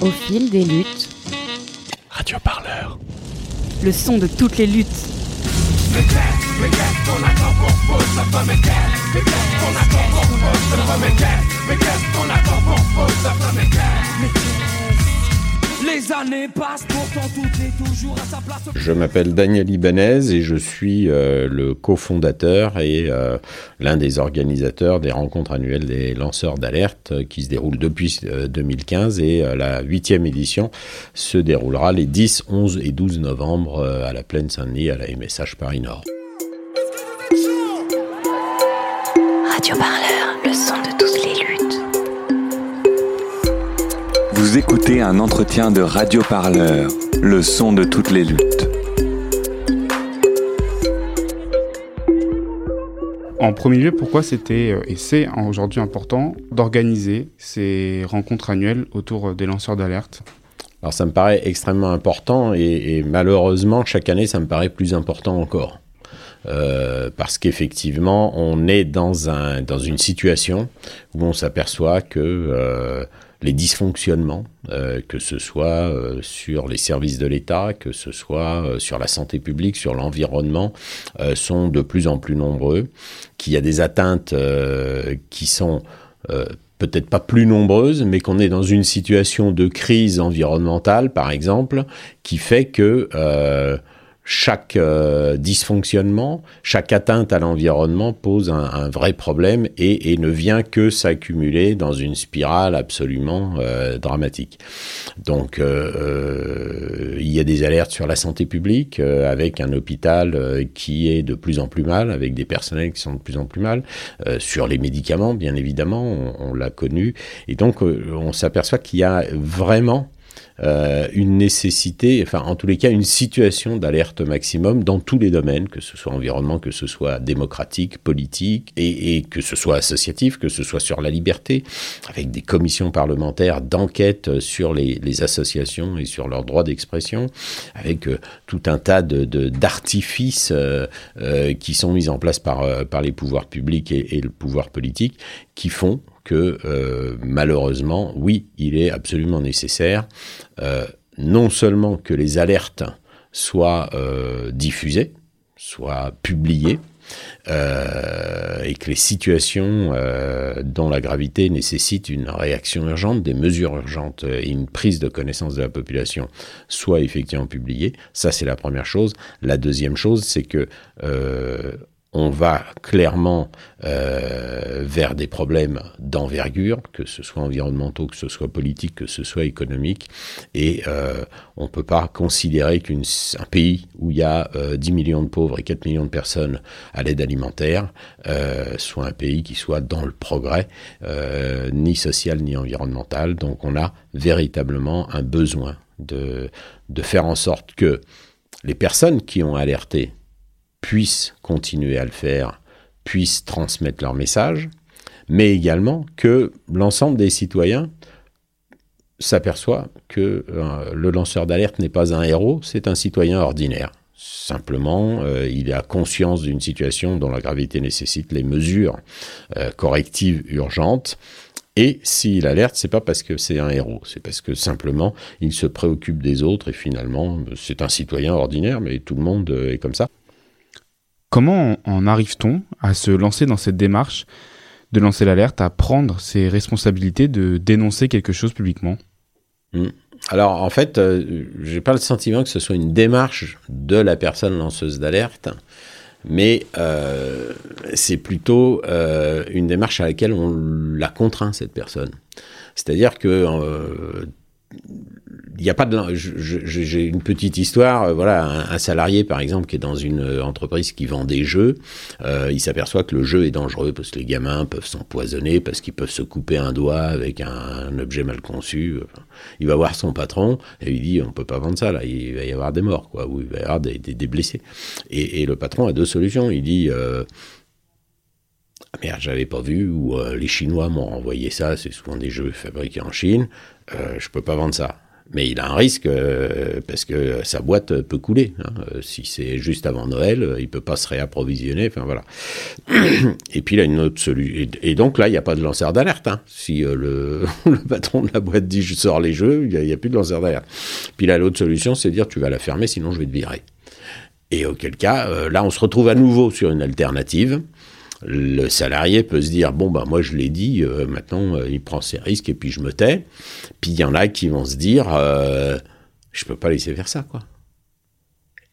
Au fil des luttes. Radio Parleur. Le son de toutes les luttes. Les années passent, pourtant tout est toujours à sa place. Je m'appelle Daniel Ibanez et je suis euh, le cofondateur et euh, l'un des organisateurs des rencontres annuelles des lanceurs d'alerte euh, qui se déroulent depuis 2015 et la huitième édition se déroulera les 10, 11 et 12 novembre à la Plaine Saint-Denis à la MSH Paris Nord. Radio Parleur, Vous écoutez un entretien de Radio Parleur, le son de toutes les luttes. En premier lieu, pourquoi c'était euh, et c'est aujourd'hui important d'organiser ces rencontres annuelles autour euh, des lanceurs d'alerte Alors ça me paraît extrêmement important et, et malheureusement chaque année ça me paraît plus important encore. Euh, parce qu'effectivement, on est dans, un, dans une situation où on s'aperçoit que euh, les dysfonctionnements, euh, que ce soit euh, sur les services de l'État, que ce soit euh, sur la santé publique, sur l'environnement, sont de plus en plus nombreux, qu'il y a des atteintes qui sont peut-être pas plus nombreuses, mais qu'on est dans une situation de crise environnementale, par exemple, qui fait que chaque euh, dysfonctionnement, chaque atteinte à l'environnement pose un, un, vrai problème et, et, ne vient que s'accumuler dans une spirale absolument euh, dramatique. Donc, euh, il y a des alertes sur la santé publique euh, avec un hôpital euh, qui est de plus en plus mal, avec des personnels qui sont de plus en plus mal, euh, sur les médicaments, bien évidemment, on, on l'a connu, et donc on s'aperçoit qu'il y a vraiment euh, une nécessité, enfin en tous les cas une situation d'alerte maximum dans tous les domaines, que ce soit environnement, que ce soit démocratique, politique, et, que ce soit associatif, que ce soit sur la liberté, avec des commissions parlementaires d'enquête sur les, associations et sur leurs droits d'expression, avec euh, tout un tas d'artifices de, euh, qui sont mis en place par, par les pouvoirs publics et le pouvoir politique, qui font que euh, malheureusement, oui, il est absolument nécessaire euh, non seulement que les alertes soient euh, diffusées, soient publiées, et que les situations dont la gravité nécessite une réaction urgente, des mesures urgentes et une prise de connaissance de la population soient effectivement publiées. Ça, c'est la première chose. La deuxième chose, c'est que on va clairement euh, vers des problèmes d'envergure, que ce soit environnementaux, que ce soit politique, que ce soit économique, et euh, on ne peut pas considérer qu'un pays où il y a euh, 10 millions de pauvres et 4 millions de personnes à l'aide alimentaire euh, soit un pays qui soit dans le progrès, euh, ni social ni environnemental. Donc on a véritablement un besoin de faire en sorte que les personnes qui ont alerté puissent continuer à le faire, puissent transmettre leur message, mais également que l'ensemble des citoyens s'aperçoit que euh, le lanceur d'alerte n'est pas un héros, c'est un citoyen ordinaire. Simplement, euh, il a conscience d'une situation dont la gravité nécessite les mesures euh, correctives urgentes. Et s'il alerte, c'est pas parce que c'est un héros, c'est parce que simplement il se préoccupe des autres et finalement c'est un citoyen ordinaire, mais tout le monde est comme ça. Comment en arrive-t-on à se lancer dans cette démarche de lancer l'alerte, à prendre ses responsabilités de dénoncer quelque chose publiquement? Mmh. Alors en fait, euh, j'ai pas le sentiment que ce soit une démarche de la personne lanceuse d'alerte, mais euh, c'est plutôt euh, une démarche à laquelle on la contraint cette personne. C'est-à-dire que euh, il n'y a pas de j'ai une petite histoire voilà un, salarié par exemple qui est dans une entreprise qui vend des jeux euh, il s'aperçoit que le jeu est dangereux parce que les gamins peuvent s'empoisonner parce qu'ils peuvent se couper un doigt avec un, objet mal conçu il va voir son patron et il dit on peut pas vendre ça là il va y avoir des morts quoi ou il va y avoir des, des, blessés. Et, le patron a deux solutions il dit euh, ah merde, j'avais pas vu, ou euh, les Chinois m'ont envoyé ça, c'est souvent des jeux fabriqués en Chine, euh, je peux pas vendre ça. Mais il a un risque euh, parce que sa boîte peut couler. hein. Euh, Si c'est juste avant Noël, il peut pas se réapprovisionner. Enfin voilà. Et puis il a une autre solution. Et, donc là, il n'y a pas de lanceur d'alerte. hein. Si le, patron de la boîte dit je sors les jeux, il n'y a, plus de lanceur d'alerte. Puis là, l'autre solution, c'est dire tu vas la fermer, sinon je vais te virer. Et auquel cas, là, on se retrouve à nouveau sur une alternative. Le salarié peut se dire bon bah moi je l'ai dit, euh, maintenant euh, il prend ses risques et puis je me tais. Puis il y en a qui vont se dire euh, je peux pas laisser faire ça quoi.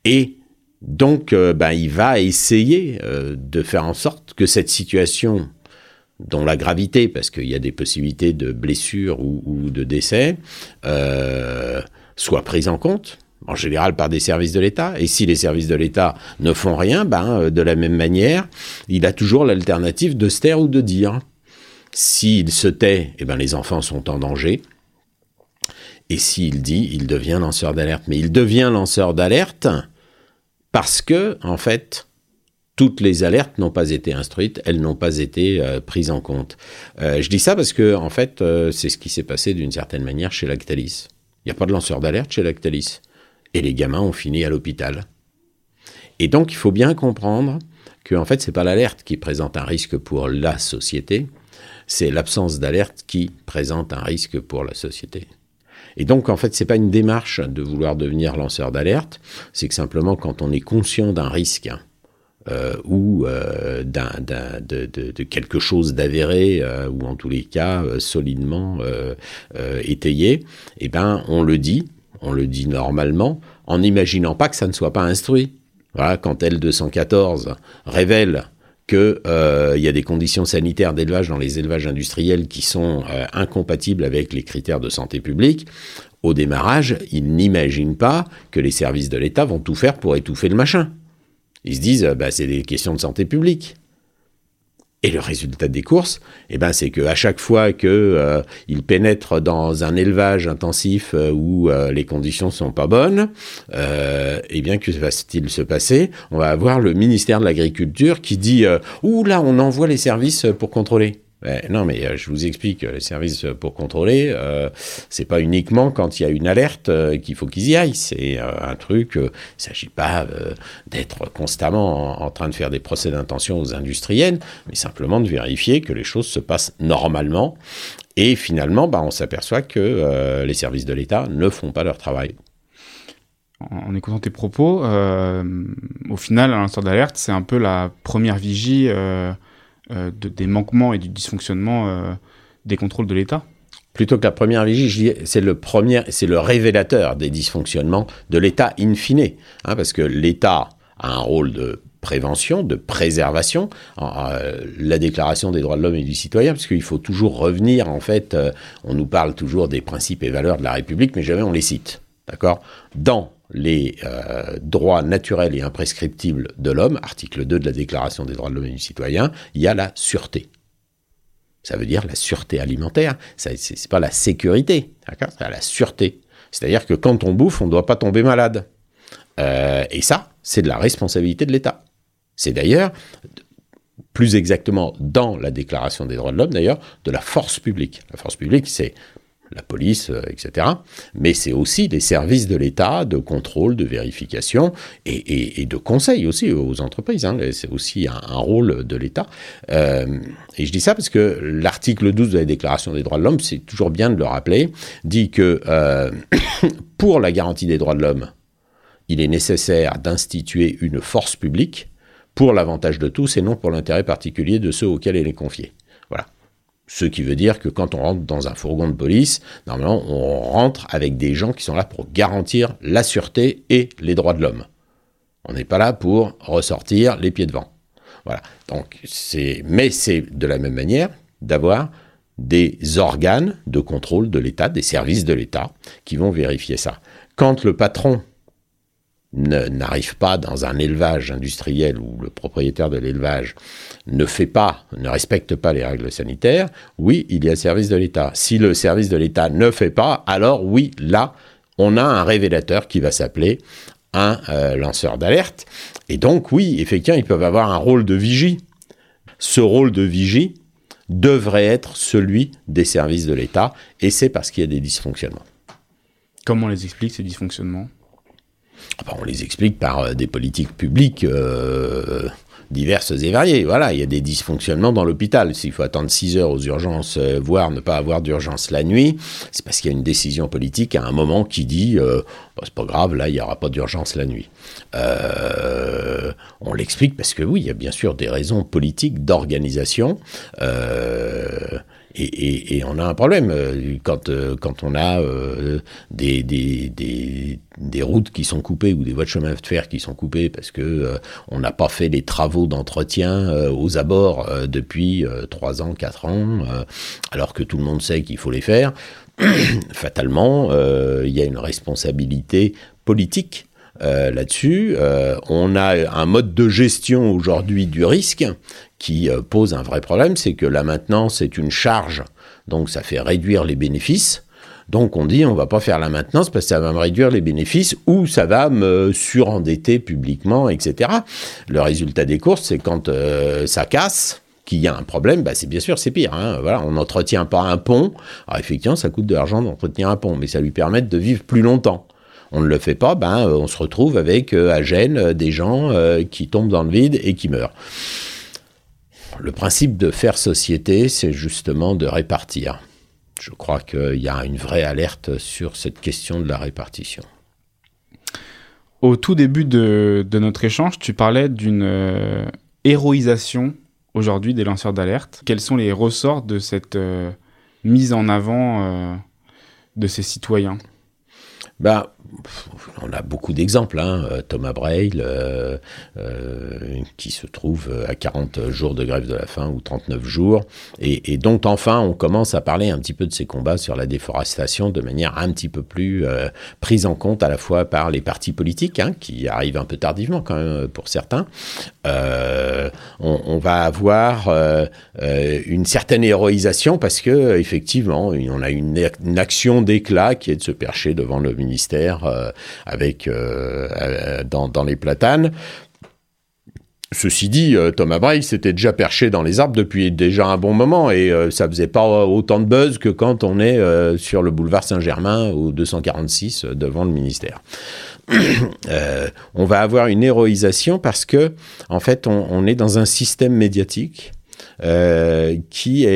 Et donc ben il va essayer de faire en sorte que cette situation dont la gravité, parce qu'il y a des possibilités de blessure ou, de décès, soit prise en compte en général par des services de l'État. Et si les services de l'État ne font rien, ben, euh, de la même manière, il a toujours l'alternative de se taire ou de dire. S'il se tait, eh ben, les enfants sont en danger. Et s'il dit, il devient lanceur d'alerte. Mais il devient lanceur d'alerte parce que, en fait, toutes les alertes n'ont pas été instruites, elles n'ont pas été euh, prises en compte. Euh, je dis ça parce que, en fait, c'est ce qui s'est passé d'une certaine manière chez Lactalis. Il n'y a pas de lanceur d'alerte chez Lactalis. Et les gamins ont fini à l'hôpital. Et donc, il faut bien comprendre que, en fait, c'est pas l'alerte qui présente un risque pour la société, c'est l'absence d'alerte qui présente un risque pour la société. Et donc, en fait, c'est pas une démarche de vouloir devenir lanceur d'alerte, c'est que simplement quand on est conscient d'un risque euh, ou euh, de, quelque chose d'avéré euh, ou en tous les cas solidement étayé, eh ben, on le dit, on le dit normalement, en n'imaginant pas que ça ne soit pas instruit. Quand L214 révèle que euh, y a des conditions sanitaires d'élevage dans les élevages industriels qui sont euh, incompatibles avec les critères de santé publique, au démarrage, ils n'imaginent pas que les services de l'État vont tout faire pour étouffer le machin. Ils se disent, euh, bah, c'est des questions de santé publique. Et le résultat des courses, eh ben, c'est que à chaque fois que euh, ils pénètrent dans un élevage intensif euh, où euh, les conditions sont pas bonnes, eh bien, que va-t-il se passer? On va avoir le ministère de l'Agriculture qui dit Ouh là, on envoie les services pour contrôler. Non, mais euh, je vous explique, euh, les services pour contrôler, euh, c'est pas uniquement quand il y a une alerte euh, qu'il faut qu'ils y aillent. C'est euh, un truc. euh, il s'agit pas euh, d'être constamment en, train de faire des procès d'intention aux industriels, mais simplement de vérifier que les choses se passent normalement. Et finalement, bah, on s'aperçoit que euh, les services de l'État ne font pas leur travail. En, écoutant tes propos, euh, au final, un lanceur d'alerte, c'est un peu la première vigie euh, euh, de- des manquements et du dysfonctionnement euh, des contrôles de l'État. Plutôt que la première vigie, c'est le premier, c'est le révélateur des dysfonctionnements de l'État in fine, hein, parce que l'État a un rôle de prévention, de préservation, euh, la déclaration des droits de l'homme et du citoyen, parce qu'il faut toujours revenir, en fait, euh, on nous parle toujours des principes et valeurs de la République, mais jamais on les cite, d'accord? Dans les euh, droits naturels et imprescriptibles de l'homme, article 2 de la Déclaration des droits de l'homme et du citoyen, il y a la sûreté. Ça veut dire la sûreté alimentaire. Ça, c'est, c'est pas la sécurité, C'est la sûreté. C'est-à-dire que quand on bouffe, on ne doit pas tomber malade. Euh, et ça, c'est de la responsabilité de l'État. C'est d'ailleurs, plus exactement dans la Déclaration des droits de l'homme, d'ailleurs, de la force publique. La force publique, c'est la police, euh, etc. Mais c'est aussi les services de l'État de contrôle, de vérification et, de conseil aussi aux entreprises. hein. C'est aussi un, un rôle de l'État. Euh, et je dis ça parce que l'article 12 de la Déclaration des droits de l'homme, c'est toujours bien de le rappeler, dit que euh, pour la garantie des droits de l'homme, il est nécessaire d'instituer une force publique pour l'avantage de tous et non pour l'intérêt particulier de ceux auxquels elle est confiée. Ce qui veut dire que quand on rentre dans un fourgon de police, normalement, on rentre avec des gens qui sont là pour garantir la sûreté et les droits de l'homme. On n'est pas là pour ressortir les pieds devant. Voilà. Donc, c'est, mais c'est de la même manière d'avoir des organes de contrôle de l'État, des services de l'État, qui vont vérifier ça. Quand le patron n'arrive pas dans un élevage industriel où le propriétaire de l'élevage ne fait pas, ne respecte pas les règles sanitaires, oui, il y a service de l'État. Si le service de l'État ne fait pas, alors oui, là, on a un révélateur qui va s'appeler un euh, lanceur d'alerte. Et donc, oui, effectivement, ils peuvent avoir un rôle de vigie. Ce rôle de vigie devrait être celui des services de l'État, et c'est parce qu'il y a des dysfonctionnements. Comment on les explique ces dysfonctionnements? On les explique par euh, des politiques publiques euh, diverses et variées. Voilà, il y a des dysfonctionnements dans l'hôpital. S'il faut attendre 6 heures aux urgences, euh, voire ne pas avoir d'urgence la nuit, c'est parce qu'il y a une décision politique à un moment qui dit Bah, c'est pas grave, là, il n'y aura pas d'urgence la nuit. On l'explique parce que oui, il y a bien sûr des raisons politiques d'organisation. Et, et, et, on a un problème euh, quand, euh, quand on a euh, des, des, des, des, routes qui sont coupées ou des voies de chemin de fer qui sont coupées parce que euh, on n'a pas fait les travaux d'entretien euh, aux abords depuis trois ans, quatre ans, alors que tout le monde sait qu'il faut les faire. Fatalement, il y a une responsabilité politique euh, là-dessus. Euh, on a un mode de gestion aujourd'hui du risque qui euh, pose un vrai problème, c'est que la maintenance est une charge, donc ça fait réduire les bénéfices. Donc on dit on va pas faire la maintenance parce que ça va me réduire les bénéfices ou ça va me surendetter publiquement, etc. Le résultat des courses, c'est quand euh, ça casse, qu'il y a un problème, bah c'est bien sûr c'est pire. Hein. Voilà, on n'entretient pas un pont. Alors effectivement, ça coûte de l'argent d'entretenir un pont, mais ça lui permet de vivre plus longtemps on ne le fait pas, ben, on se retrouve avec euh, à Gênes des gens euh, qui tombent dans le vide et qui meurent. Le principe de faire société, c'est justement de répartir. Je crois qu'il y a une vraie alerte sur cette question de la répartition. Au tout début de, de notre échange, tu parlais d'une euh, héroïsation aujourd'hui des lanceurs d'alerte. Quels sont les ressorts de cette euh, mise en avant euh, de ces citoyens? Ben, on a beaucoup d'exemples. Hein. Thomas Braille, euh, euh, qui se trouve à 40 jours de grève de la faim ou 39 jours, et, et, dont enfin on commence à parler un petit peu de ces combats sur la déforestation de manière un petit peu plus euh, prise en compte à la fois par les partis politiques, hein, qui arrivent un peu tardivement quand même pour certains. On, va avoir une certaine héroïsation parce que effectivement, on a une action d'éclat qui est de se percher devant le ministère euh, avec euh, dans, dans, les platanes. Ceci dit, euh, Thomas Braille s'était déjà perché dans les arbres depuis déjà un bon moment et euh, ça faisait pas autant de buzz que quand on est euh, sur le boulevard Saint-Germain au 246 devant le ministère. on va avoir une héroïsation parce que, en fait, on, est dans un système médiatique qui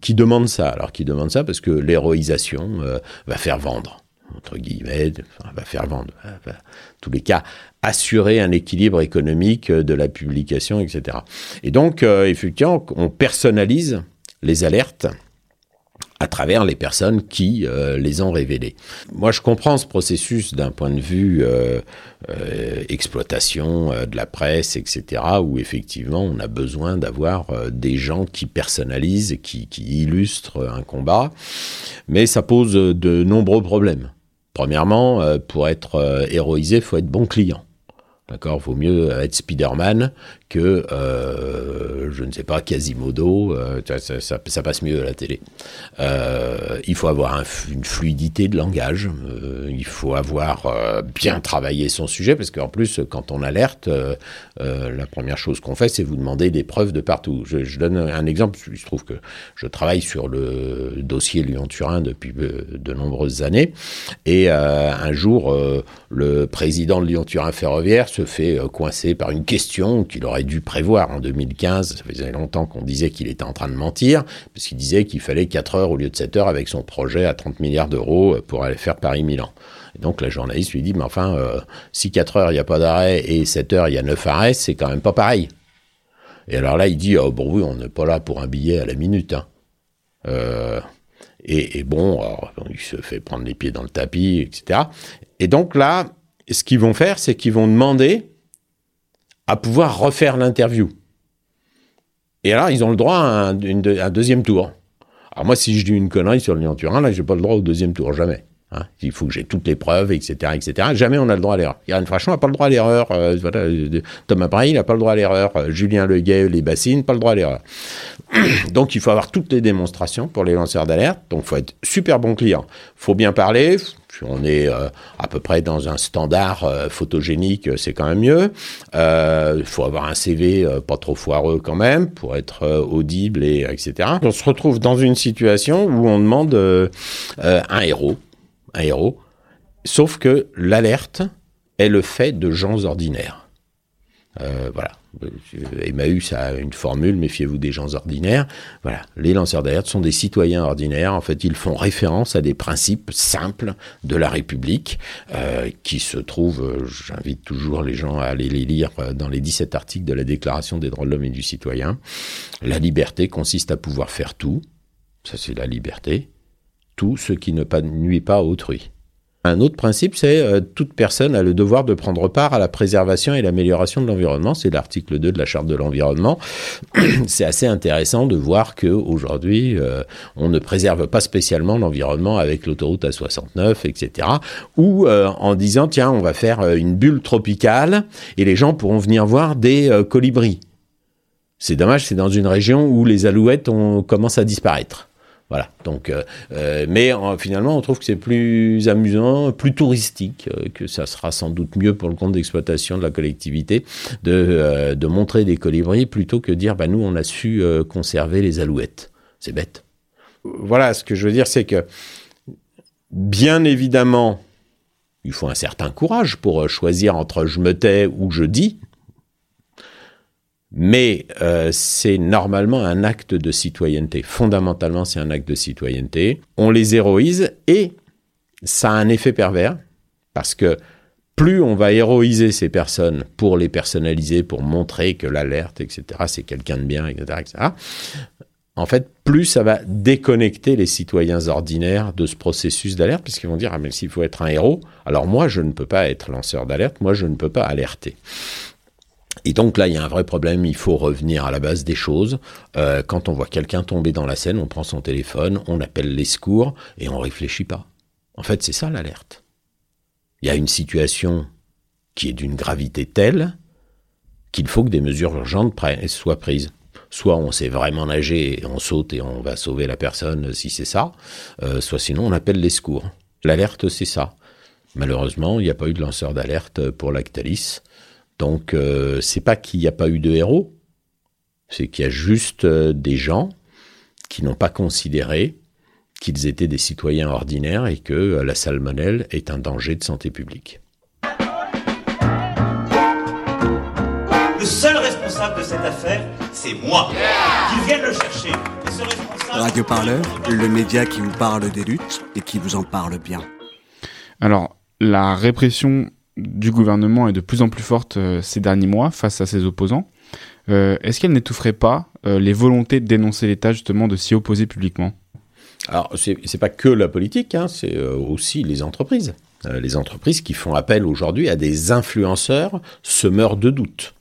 qui demande ça. Alors, qui demande ça parce que l'héroïsation va faire vendre entre guillemets, va faire vendre, va, va, tous les cas, assurer un équilibre économique de la publication, etc. Et donc, euh, effectivement, on personnalise les alertes à travers les personnes qui euh, les ont révélées. Moi, je comprends ce processus d'un point de vue euh, euh, exploitation de la presse, etc., où effectivement, on a besoin d'avoir des gens qui personnalisent, qui, qui illustrent un combat, mais ça pose de nombreux problèmes. Premièrement, pour être héroïsé, il faut être bon client. D'accord? Vaut mieux être Spider-Man que, euh, je ne sais pas, Quasimodo. Euh, ça, passe mieux à la télé. Euh, il faut avoir un, une fluidité de langage. Il faut avoir bien travaillé son sujet, parce qu'en plus, quand on alerte, la première chose qu'on fait, c'est vous demander des preuves de partout. Je, je, donne un exemple. Il se trouve que je travaille sur le dossier Lyon-Turin depuis de nombreuses années. Et un jour, le président de Lyon-Turin Ferroviaire se fait coincer par une question qu'il aurait dû prévoir en 2015. Ça faisait longtemps qu'on disait qu'il était en train de mentir, parce qu'il disait qu'il fallait 4 heures au lieu de 7 heures avec son projet à 30 milliards d'euros pour aller faire Paris-Milan. Et donc la journaliste lui dit, mais enfin, euh, si 4 heures il n'y a pas d'arrêt et 7 heures il y a 9 arrêts, c'est quand même pas pareil. Et alors là, il dit, oh, bon oui, on n'est pas là pour un billet à la minute. Hein. Euh, et, et, bon, alors, il se fait prendre les pieds dans le tapis, etc. Et donc là, ce qu'ils vont faire, c'est qu'ils vont demander à pouvoir refaire l'interview. Et alors, ils ont le droit à un, deuxième tour. Alors moi, si je dis une connerie sur le Lyon-Turin, là, j'ai pas le droit au deuxième tour, jamais. Hein, il faut que j'ai toutes les preuves, etc., etc. Jamais on a le droit à l'erreur. Yann Frachon n'a pas le droit à l'erreur. Euh, voilà, Thomas Braille n'a pas le droit à l'erreur. Euh, Julien Leguet, les bassines, pas le droit à l'erreur. Donc il faut avoir toutes les démonstrations pour les lanceurs d'alerte. Donc il faut être super bon client. faut bien parler. On est euh, à peu près dans un standard euh, photogénique, c'est quand même mieux. Il euh, faut avoir un CV pas trop foireux quand même pour être audible et etc. On se retrouve dans une situation où on demande un héros un héros. Sauf que l'alerte est le fait de gens ordinaires. Euh, voilà. Emmaüs a une formule, méfiez-vous des gens ordinaires. Voilà, les lanceurs d'alerte sont des citoyens ordinaires. En fait, ils font référence à des principes simples de la République euh, qui se trouvent, euh, j'invite toujours les gens à aller les lire euh, dans les 17 articles de la Déclaration des droits de l'homme et du citoyen. La liberté consiste à pouvoir faire tout, ça c'est la liberté, tout ce qui ne nuit pas à autrui. Un autre principe, c'est euh, toute personne a le devoir de prendre part à la préservation et l'amélioration de l'environnement. C'est l'article 2 de la Charte de l'environnement. c'est assez intéressant de voir que aujourd'hui, euh, on ne préserve pas spécialement l'environnement avec l'autoroute A69, etc. Ou euh, en disant tiens, on va faire une bulle tropicale et les gens pourront venir voir des colibris. C'est dommage, c'est dans une région où les alouettes ont, commencent à disparaître. Voilà. Donc, euh, euh, mais finalement, on trouve que c'est plus amusant, plus touristique, euh, que ça sera sans doute mieux pour le compte d'exploitation de la collectivité de, de montrer des colibris plutôt que dire, bah nous, on a su conserver les alouettes. C'est bête. Voilà, ce que je veux dire, c'est que bien évidemment, il faut un certain courage pour choisir entre je me tais ou je dis mais euh, c'est normalement un acte de citoyenneté. Fondamentalement, c'est un acte de citoyenneté. On les héroïse et ça a un effet pervers parce que plus on va héroïser ces personnes pour les personnaliser, pour montrer que l'alerte, etc., c'est quelqu'un de bien, etc., etc., en fait, plus ça va déconnecter les citoyens ordinaires de ce processus d'alerte, puisqu'ils vont dire, ah mais s'il faut être un héros, alors moi, je ne peux pas être lanceur d'alerte, moi, je ne peux pas alerter. Et donc là, il y a un vrai problème, il faut revenir à la base des choses. Euh, quand on voit quelqu'un tomber dans la scène, on prend son téléphone, on appelle les secours et on réfléchit pas. En fait, c'est ça l'alerte. Il y a une situation qui est d'une gravité telle qu'il faut que des mesures urgentes soient prises. Soit on sait vraiment nager et on saute et on va sauver la personne si c'est ça, euh, soit sinon on appelle les secours. L'alerte, c'est ça. Malheureusement, il n'y a pas eu de lanceur d'alerte pour Lactalis. Donc, euh, c'est pas qu'il n'y a pas eu de héros, c'est qu'il y a juste euh, des gens qui n'ont pas considéré qu'ils étaient des citoyens ordinaires et que euh, la salmonelle est un danger de santé publique. Le seul responsable de cette affaire, c'est moi. Qu'ils viennent le chercher. Radio Parleur, le média qui vous parle des luttes et qui vous en parle bien. Alors, la répression du gouvernement est de plus en plus forte euh, ces derniers mois face à ses opposants. Euh, est-ce qu'elle n'étoufferait pas euh, les volontés de dénoncer l'État, justement, de s'y opposer publiquement? Alors, c'est pas que la politique, hein, c'est aussi les entreprises. les entreprises qui font appel aujourd'hui à des influenceurs semeurs de doutes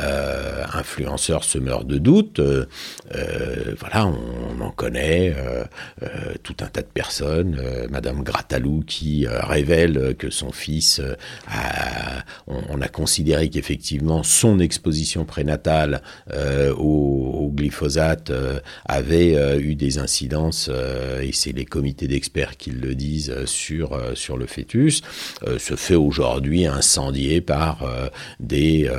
euh, influenceurs semeurs de doutes. Euh, euh, voilà, on, en connaît euh, tout un tas de personnes. Madame Gratalou qui révèle que son fils a, on, a considéré qu'effectivement son exposition prénatale au, glyphosate avait eu des incidences, et c'est les comités d'experts qui le disent sur sur le fœtus, se fait aujourd'hui incendier par des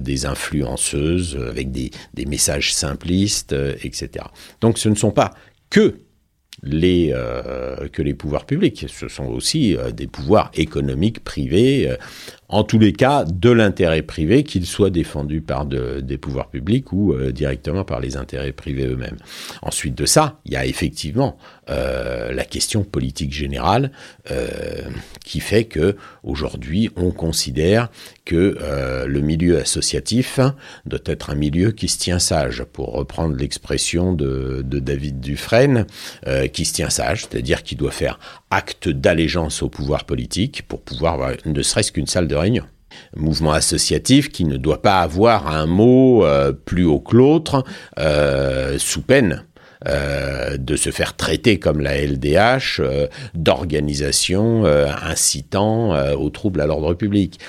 des influenceurs euh, avec des, des messages simplistes, euh, etc. Donc ce ne sont pas que les, euh, que les pouvoirs publics, ce sont aussi des pouvoirs économiques privés en tous les cas de l'intérêt privé, qu'il soit défendu par des pouvoirs publics ou euh, directement par les intérêts privés eux-mêmes. Ensuite de ça, il y a effectivement euh, la question politique générale euh, qui fait que aujourd'hui on considère que le milieu associatif doit être un milieu qui se tient sage, pour reprendre l'expression de, de, David Dufresne, qui se tient sage, c'est-à-dire qui doit faire acte d'allégeance au pouvoir politique pour pouvoir ne serait-ce qu'une salle de réunion. Mouvement associatif qui ne doit pas avoir un mot euh, plus haut que l'autre, euh, sous peine euh, de se faire traiter comme la LDH euh, d'organisation euh, incitant aux troubles à l'ordre public,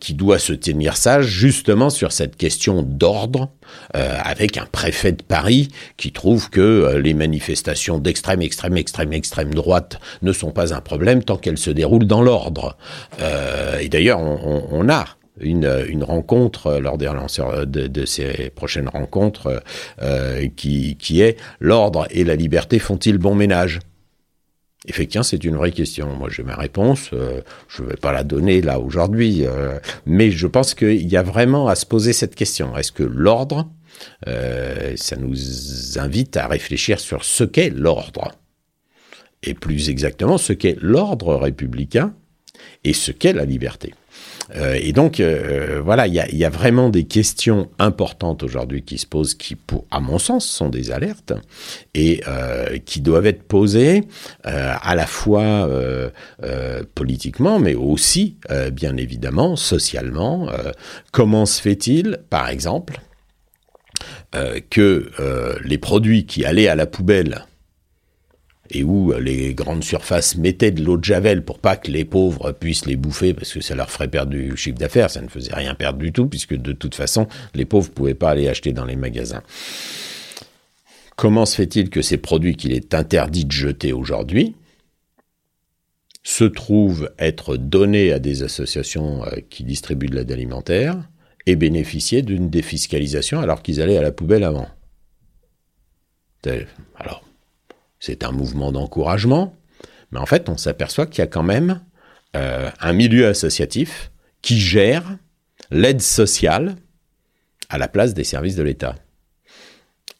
qui doit se tenir sage justement sur cette question d'ordre, avec un préfet de Paris qui trouve que les manifestations d'extrême, extrême, extrême, extrême droite ne sont pas un problème tant qu'elles se déroulent dans l'ordre. et d'ailleurs, on, on a une, rencontre euh, lors des lanceurs de, de, ces prochaines rencontres euh, qui, est l'ordre et la liberté font-ils bon ménage? Effectivement, c'est une vraie question. Moi, j'ai ma réponse. euh, je ne vais pas la donner là aujourd'hui, euh, mais je pense qu'il y a vraiment à se poser cette question. Est-ce que l'ordre, euh, ça nous invite à réfléchir sur ce qu'est l'ordre, et plus exactement ce qu'est l'ordre républicain et ce qu'est la liberté. Euh, et donc, euh, voilà, il y a, vraiment des questions importantes aujourd'hui qui se posent, qui, à mon sens, sont des alertes et euh, qui doivent être posées à la fois politiquement, mais aussi, bien évidemment, socialement. Comment se fait-il, par exemple, que les produits qui allaient à la poubelle et où les grandes surfaces mettaient de l'eau de javel pour pas que les pauvres puissent les bouffer parce que ça leur ferait perdre du chiffre d'affaires, ça ne faisait rien perdre du tout puisque de toute façon les pauvres pouvaient pas aller acheter dans les magasins. Comment se fait-il que ces produits qu'il est interdit de jeter aujourd'hui se trouvent être donnés à des associations euh, qui distribuent de l'aide alimentaire et bénéficier d'une défiscalisation alors qu'ils allaient à la poubelle avant? Alors, c'est un mouvement d'encouragement, mais en fait, on s'aperçoit qu'il y a quand même euh, un milieu associatif qui gère l'aide sociale à la place des services de l'État.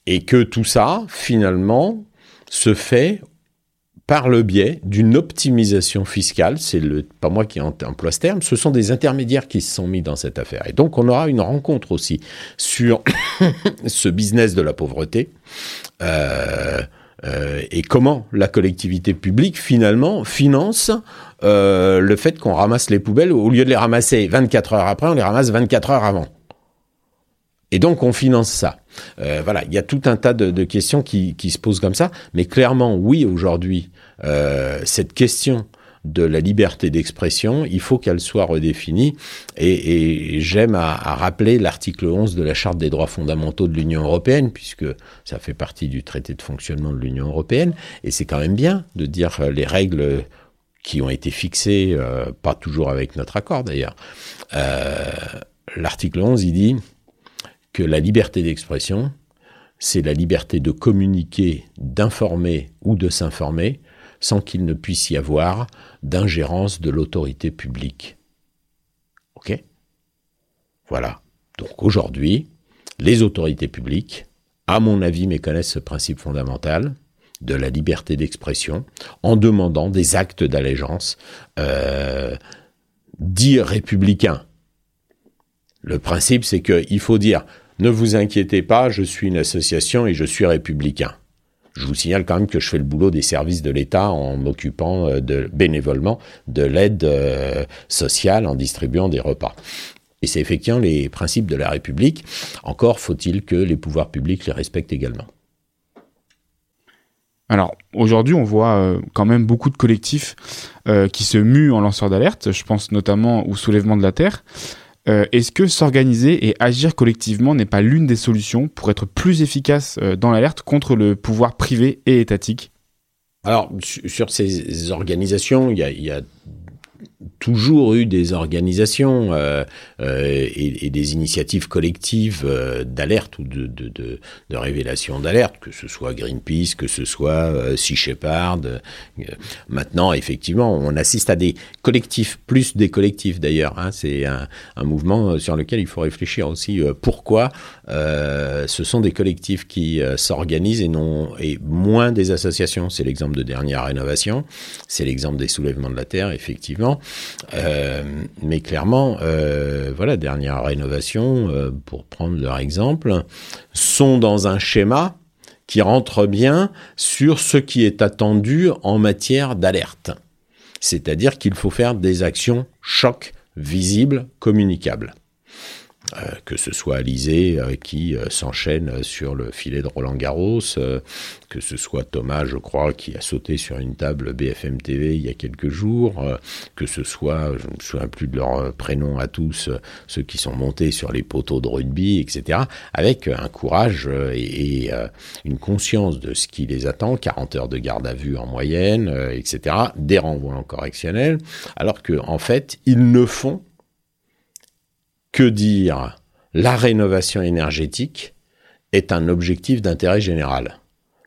Et que tout ça, finalement, se fait par le biais d'une optimisation fiscale, c'est pas moi qui emploie ce terme, ce sont des intermédiaires qui se sont mis dans cette affaire. Et donc on aura une rencontre aussi sur ce business de la pauvreté. Euh, euh, et comment la collectivité publique finalement finance euh, le fait qu'on ramasse les poubelles au lieu de les ramasser 24 heures après, on les ramasse 24 heures avant. Et donc on finance ça. Euh, voilà, il y a tout un tas de, de questions qui, qui, se posent comme ça, mais clairement, oui, aujourd'hui, euh, cette question de la liberté d'expression, il faut qu'elle soit redéfinie. Et, j'aime à, à, rappeler l'article 11 de la Charte des droits fondamentaux de l'Union européenne, puisque ça fait partie du traité de fonctionnement de l'Union européenne. Et c'est quand même bien de dire les règles qui ont été fixées, euh, pas toujours avec notre accord d'ailleurs. Euh, l'article 11, il dit que la liberté d'expression, c'est la liberté de communiquer, d'informer ou de s'informer sans qu'il ne puisse y avoir d'ingérence de l'autorité publique. OK? Voilà. Donc aujourd'hui, les autorités publiques, à mon avis, méconnaissent ce principe fondamental de la liberté d'expression en demandant des actes d'allégeance euh, dits républicains. Le principe, c'est qu'il faut dire ne vous inquiétez pas, je suis une association et je suis républicain. Je vous signale quand même que je fais le boulot des services de l'État en m'occupant de, bénévolement de l'aide euh, sociale en distribuant des repas. Et c'est effectivement les principes de la République. Encore faut-il que les pouvoirs publics les respectent également. Alors aujourd'hui, on voit euh, quand même beaucoup de collectifs euh, qui se muent en lanceurs d'alerte. Je pense notamment au soulèvement de la terre. Euh, Est-ce que s'organiser et agir collectivement n'est pas l'une des solutions pour être plus efficace euh, dans l'alerte contre le pouvoir privé et étatique? Alors, sur ces organisations, il y a, il y a toujours eu des organisations euh, euh, et, des initiatives collectives euh, d'alerte ou de, révélation d'alerte, que ce soit Greenpeace, que ce soit Sea Shepherd. maintenant, effectivement, on assiste à des collectifs, plus des collectifs d'ailleurs. Hein, C'est un, un, mouvement sur lequel il faut réfléchir aussi. pourquoi ce sont des collectifs qui s'organisent et, non, et moins des associations C'est l'exemple de dernière rénovation, c'est l'exemple des soulèvements de la Terre, effectivement. Euh, mais clairement, euh, voilà, dernière rénovation, euh, pour prendre leur exemple, sont dans un schéma qui rentre bien sur ce qui est attendu en matière d'alerte. C'est-à-dire qu'il faut faire des actions choc visibles, communicables. Euh, que ce soit Alizé euh, qui euh, s'enchaîne sur le filet de Roland Garros, que ce soit Thomas, je crois, qui a sauté sur une table BFM TV il y a quelques jours, que ce soit, je ne me souviens plus de leur prénom à tous, ceux qui sont montés sur les poteaux de rugby, etc., avec un courage et, une conscience de ce qui les attend, 40 heures de garde à vue en moyenne, etc., des renvois en correctionnel, alors que en fait, ils ne font que dire? La rénovation énergétique est un objectif d'intérêt général.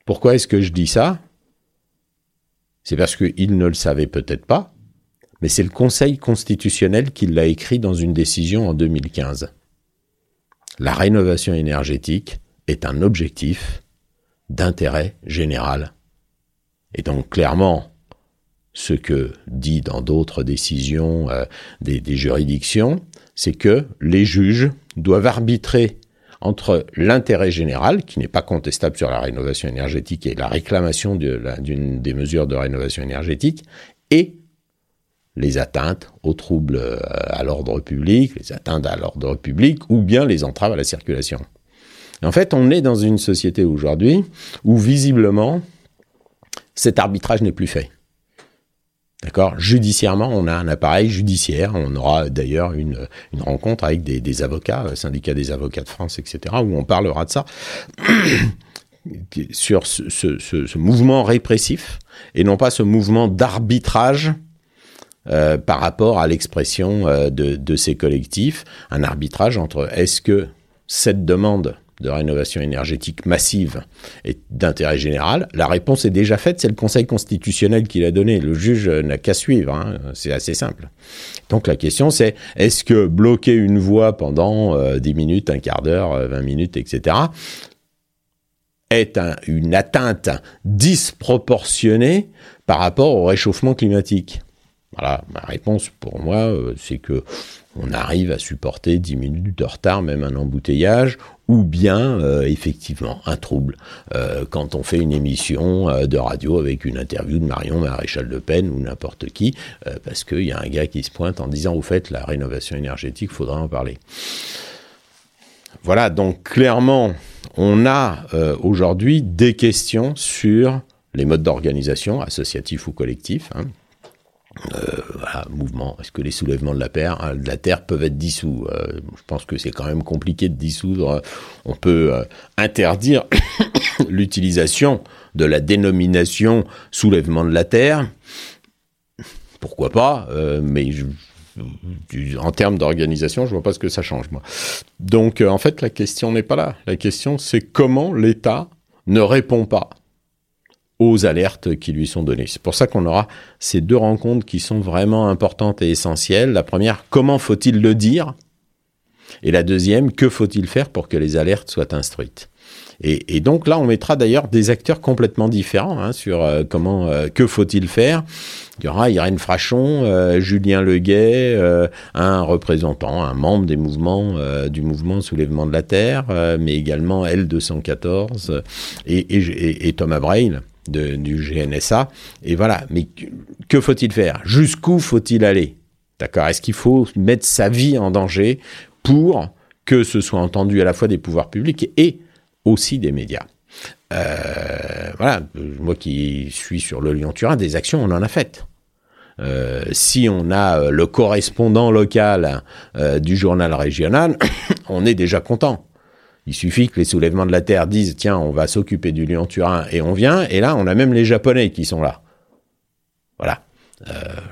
Pourquoi est-ce que je dis ça? C'est parce qu'il ne le savait peut-être pas, mais c'est le Conseil constitutionnel qui l'a écrit dans une décision en 2015. La rénovation énergétique est un objectif d'intérêt général. Et donc clairement, ce que dit dans d'autres décisions euh, des, des juridictions, c'est que les juges doivent arbitrer entre l'intérêt général, qui n'est pas contestable sur la rénovation énergétique et la réclamation d'une des mesures de rénovation énergétique, et les atteintes aux troubles euh, à l'ordre public, les atteintes à l'ordre public, ou bien les entraves à la circulation. En fait, on est dans une société aujourd'hui où visiblement cet arbitrage n'est plus fait. D'accord? Judiciairement, on a un appareil judiciaire. On aura d'ailleurs une, rencontre avec des, des avocats, euh, syndicat des avocats de France, etc., où on parlera de ça. sur ce, mouvement répressif et non pas ce mouvement d'arbitrage euh, par rapport à l'expression euh, de, ces collectifs, un arbitrage entre est-ce que cette demande de rénovation énergétique massive et d'intérêt général La réponse est déjà faite, c'est le Conseil constitutionnel qui l'a donné. Le juge n'a qu'à suivre, hein. c'est assez simple. Donc la question c'est, est-ce que bloquer une voie pendant euh, 10 minutes, un quart d'heure, 20 minutes, etc., est un, une atteinte disproportionnée par rapport au réchauffement climatique? Voilà, ma réponse pour moi, euh, c'est que on arrive à supporter 10 minutes de retard, même un embouteillage, ou bien euh, effectivement un trouble euh, quand on fait une émission euh, de radio avec une interview de Marion Maréchal Le Pen ou n'importe qui, parce qu'il y a un gars qui se pointe en disant au fait la rénovation énergétique, faudra en parler. Voilà, donc clairement, on a aujourd'hui des questions sur les modes d'organisation, associatifs ou collectifs. Hein. Euh, mouvement. Est-ce que les soulèvements de la, terre, hein, peuvent être dissous? Euh, Je pense que c'est quand même compliqué de dissoudre. On peut euh, interdire l'utilisation de la dénomination soulèvement de la terre. Pourquoi pas euh, Mais en termes d'organisation, je vois pas ce que ça change. Donc, euh, en fait, la question n'est pas là. La question, c'est comment l'État ne répond pas aux alertes qui lui sont données. C'est pour ça qu'on aura ces deux rencontres qui sont vraiment importantes et essentielles. La première, comment faut-il le dire? Et la deuxième, que faut-il faire pour que les alertes soient instruites? Et, donc là, on mettra d'ailleurs des acteurs complètement différents hein, sur euh, comment, euh, que faut-il faire? Il y aura Irène Frachon, euh, Julien Leguet, euh, un représentant, un membre des mouvements du mouvement Soulèvement de la Terre, mais également L214 et, et, et Thomas Braille du GNSA. Et voilà. Mais que faut-il faire? Jusqu'où faut-il aller? D'accord? Est-ce qu'il faut mettre sa vie en danger pour que ce soit entendu à la fois des pouvoirs publics et aussi des médias? Euh, voilà, moi qui suis sur le Lyon-Turin, des actions, on en a faites. Euh, si on a le correspondant local euh, du journal régional, on est déjà content. Il suffit que les soulèvements de la Terre disent tiens, on va s'occuper du Lyon-Turin et on vient, et là, on a même les Japonais qui sont là. Voilà. Euh,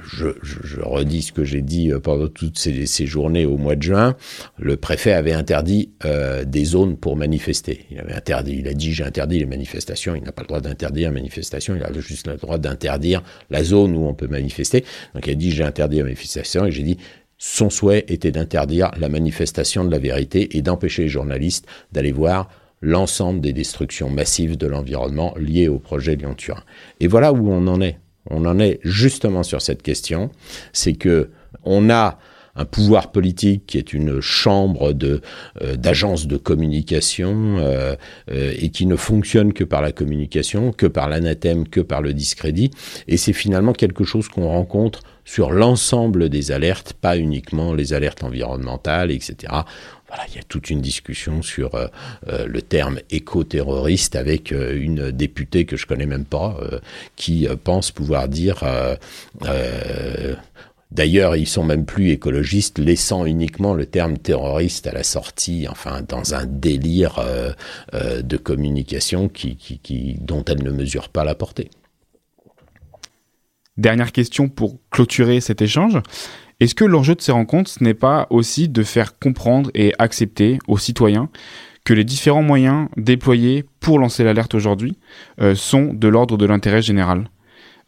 je, redis ce que j'ai dit pendant toutes ces, ces, journées au mois de juin. Le préfet avait interdit euh, des zones pour manifester. Il avait interdit, il a dit j'ai interdit les manifestations. Il n'a pas le droit d'interdire les manifestations. Il a juste le droit d'interdire la zone où on peut manifester. Donc il a dit j'ai interdit la manifestation et j'ai dit son souhait était d'interdire la manifestation de la vérité et d'empêcher les journalistes d'aller voir l'ensemble des destructions massives de l'environnement liées au projet Lyon-Turin. Et voilà où on en est. On en est justement sur cette question, c'est que on a un pouvoir politique qui est une chambre de euh, d'agence de communication euh, euh, et qui ne fonctionne que par la communication, que par l'anathème, que par le discrédit. Et c'est finalement quelque chose qu'on rencontre sur l'ensemble des alertes, pas uniquement les alertes environnementales, etc. Voilà, il y a toute une discussion sur euh, euh, le terme éco-terroriste avec euh, une députée que je connais même pas euh, qui pense pouvoir dire. Euh, D'ailleurs, ils sont même plus écologistes, laissant uniquement le terme terroriste à la sortie, enfin, dans un délire de communication qui, qui, qui, dont elle ne mesure pas la portée. Dernière question pour clôturer cet échange. Est-ce que l'enjeu de ces rencontres, ce n'est pas aussi de faire comprendre et accepter aux citoyens que les différents moyens déployés pour lancer l'alerte aujourd'hui euh, sont de l'ordre de l'intérêt général?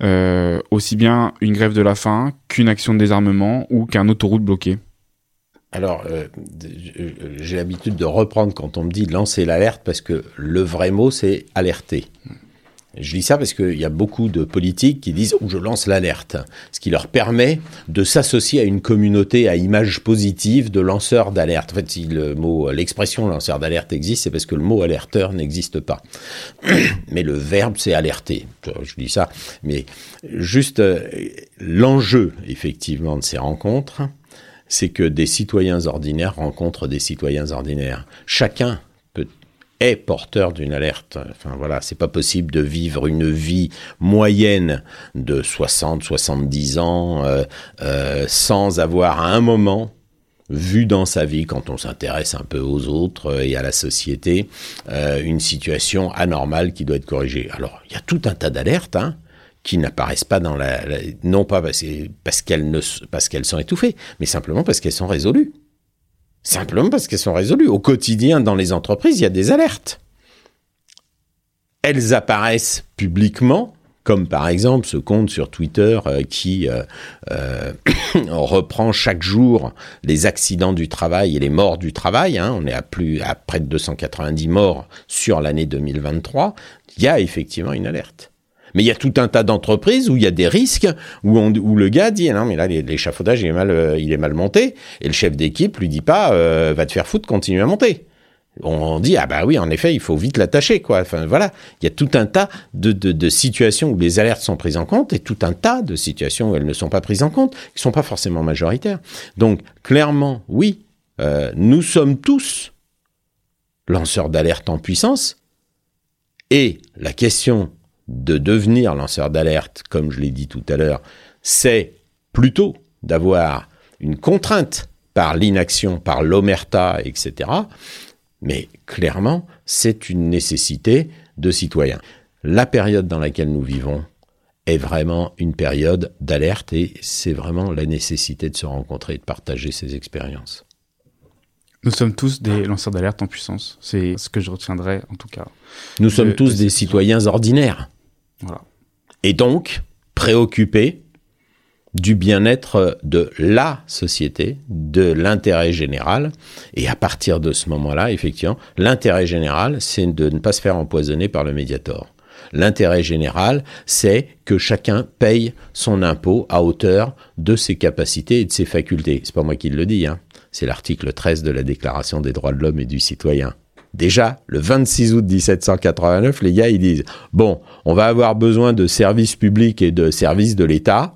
Euh, aussi bien une grève de la faim qu'une action de désarmement ou qu'un autoroute bloqué Alors, euh, euh, j'ai l'habitude de reprendre quand on me dit lancer l'alerte parce que le vrai mot, c'est alerter. Je dis ça parce qu'il y a beaucoup de politiques qui disent oh, je lance l'alerte, ce qui leur permet de s'associer à une communauté à image positive de lanceurs d'alerte. En fait, si le mot, l'expression lanceur d'alerte existe, c'est parce que le mot alerteur n'existe pas. Mais le verbe, c'est alerter. Je dis ça, mais juste euh, l'enjeu effectivement de ces rencontres, c'est que des citoyens ordinaires rencontrent des citoyens ordinaires. Chacun est porteur d'une alerte. Enfin voilà, c'est pas possible de vivre une vie moyenne de 60, 70 ans euh, euh, sans avoir à un moment vu dans sa vie, quand on s'intéresse un peu aux autres et à la société, euh, une situation anormale qui doit être corrigée. Alors, il y a tout un tas d'alertes hein, qui n'apparaissent pas dans la, non pas parce, parce qu'elles parce qu'elles sont étouffées, mais simplement parce qu'elles sont résolues. Simplement parce qu'elles sont résolues. Au quotidien, dans les entreprises, il y a des alertes. Elles apparaissent publiquement, comme par exemple ce compte sur Twitter euh, qui euh, euh, reprend chaque jour les accidents du travail et les morts du travail. Hein. On est à à près de 290 morts sur l'année 2023. Il y a effectivement une alerte. Mais il y a tout un tas d'entreprises où il y a des risques, où, le gars dit, non, mais là, l'échafaudage, il, est mal, euh, il est mal monté. Et le chef d'équipe lui dit pas, euh, va te faire foutre, continue à monter. On dit, ah bah oui, en effet, il faut vite l'attacher, quoi. Enfin, voilà. Il y a tout un tas de, de, situations où les alertes sont prises en compte et tout un tas de situations où elles ne sont pas prises en compte, qui sont pas forcément majoritaires. Donc, clairement, oui, euh, nous sommes tous lanceurs d'alerte en puissance. Et la question de devenir lanceur d'alerte, comme je l'ai dit tout à l'heure, c'est plutôt d'avoir une contrainte par l'inaction, par l'omerta, etc. Mais clairement, c'est une nécessité de citoyen. La période dans laquelle nous vivons est vraiment une période d'alerte et c'est vraiment la nécessité de se rencontrer et de partager ces expériences. Nous sommes tous des lanceurs d'alerte en puissance. C'est ce que je retiendrai en tout cas. Nous sommes tous des citoyens ordinaires. Et donc, préoccupé du bien-être de la société, de l'intérêt général. Et à partir de ce moment-là, effectivement, l'intérêt général, c'est de ne pas se faire empoisonner par le médiator. L'intérêt général, c'est que chacun paye son impôt à hauteur de ses capacités et de ses facultés. C'est pas moi qui le dis, hein. C'est l'article 13 de la Déclaration des droits de l'homme et du citoyen. Déjà, le 26 août 1789, les gars, ils disent, bon, on va avoir besoin de services publics et de services de l'État,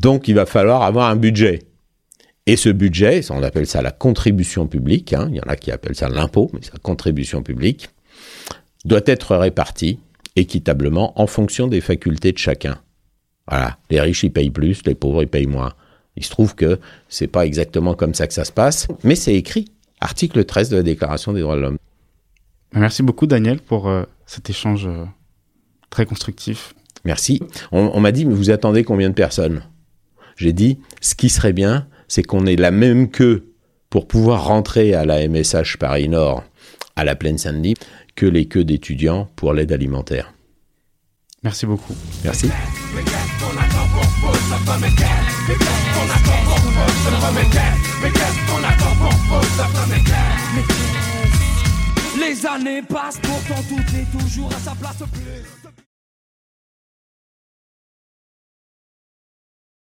donc il va falloir avoir un budget. Et ce budget, on appelle ça la contribution publique, hein, il y en a qui appellent ça l'impôt, mais c'est la contribution publique, doit être réparti équitablement en fonction des facultés de chacun. Voilà, les riches ils payent plus, les pauvres ils payent moins. Il se trouve que c'est pas exactement comme ça que ça se passe, mais c'est écrit article 13 de la Déclaration des droits de l'homme. Merci beaucoup Daniel pour euh, cet échange euh, très constructif. Merci. On, on m'a dit, mais vous attendez combien de personnes? J'ai dit, ce qui serait bien, c'est qu'on ait la même queue pour pouvoir rentrer à la MSH Paris Nord, à la Plaine Saint-Denis, que les queues d'étudiants pour l'aide alimentaire. Merci beaucoup. Merci. Les années passent, pourtant tout est toujours à sa place.